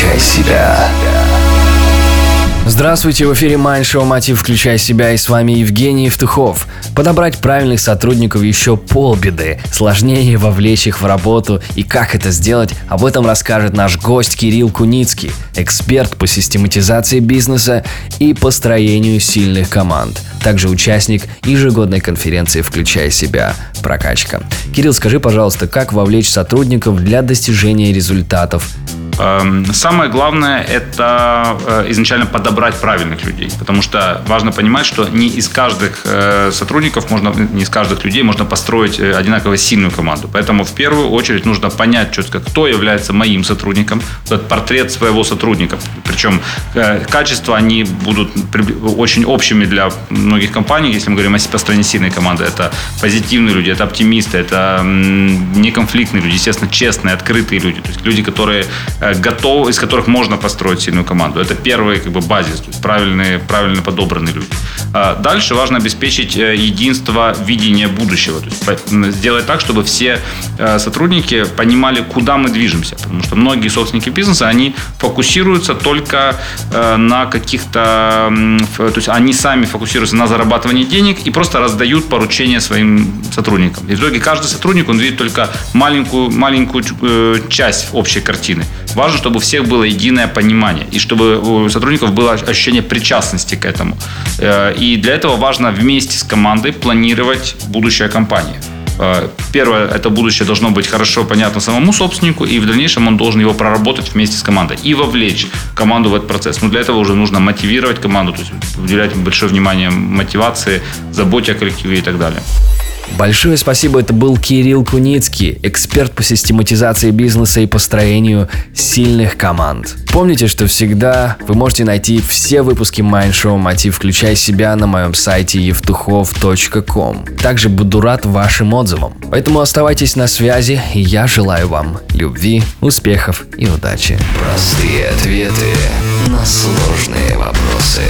Включай себя. Здравствуйте, в эфире Майн Шоу «Мотив. Включай себя» и с вами Евгений Евтухов. Подобрать правильных сотрудников еще полбеды. Сложнее вовлечь их в работу и как это сделать, об этом расскажет наш гость Кирилл Куницкий, эксперт по систематизации бизнеса и построению сильных команд. Также участник ежегодной конференции «Включай себя. Прокачка». Кирилл, скажи, пожалуйста, как вовлечь сотрудников для достижения результатов самое главное – это э, изначально подобрать правильных людей, потому что важно понимать, что не из каждых э, сотрудников можно, не из каждых людей можно построить э, одинаково сильную команду. Поэтому в первую очередь нужно понять четко, кто является моим сотрудником, этот портрет своего сотрудника. Причем качества они будут очень общими для многих компаний, если мы говорим о построении сильной команды. Это позитивные люди, это оптимисты, это неконфликтные люди, естественно, честные, открытые люди. То есть люди, которые готов, из которых можно построить сильную команду. Это первый как бы, базис, то есть правильные, правильно подобранные люди. А дальше важно обеспечить э, единство видения будущего. То есть сделать так, чтобы все э, сотрудники понимали, куда мы движемся. Потому что многие собственники бизнеса, они фокусируются только э, на каких-то... То есть они сами фокусируются на зарабатывании денег и просто раздают поручения своим сотрудникам. И в итоге каждый сотрудник, он видит только маленькую, маленькую часть общей картины. Важно, чтобы у всех было единое понимание, и чтобы у сотрудников было ощущение причастности к этому. Э, и для этого важно вместе с командой планировать будущее компании. Э, первое, это будущее должно быть хорошо понятно самому собственнику, и в дальнейшем он должен его проработать вместе с командой и вовлечь команду в этот процесс. Но для этого уже нужно мотивировать команду, то есть уделять большое внимание мотивации, заботе о коллективе и так далее. Большое спасибо, это был Кирилл Куницкий, эксперт по систематизации бизнеса и построению сильных команд. Помните, что всегда вы можете найти все выпуски Show Мотив «Включай себя» на моем сайте евтухов.ком. Также буду рад вашим отзывам. Поэтому оставайтесь на связи, и я желаю вам любви, успехов и удачи. Простые ответы на сложные вопросы.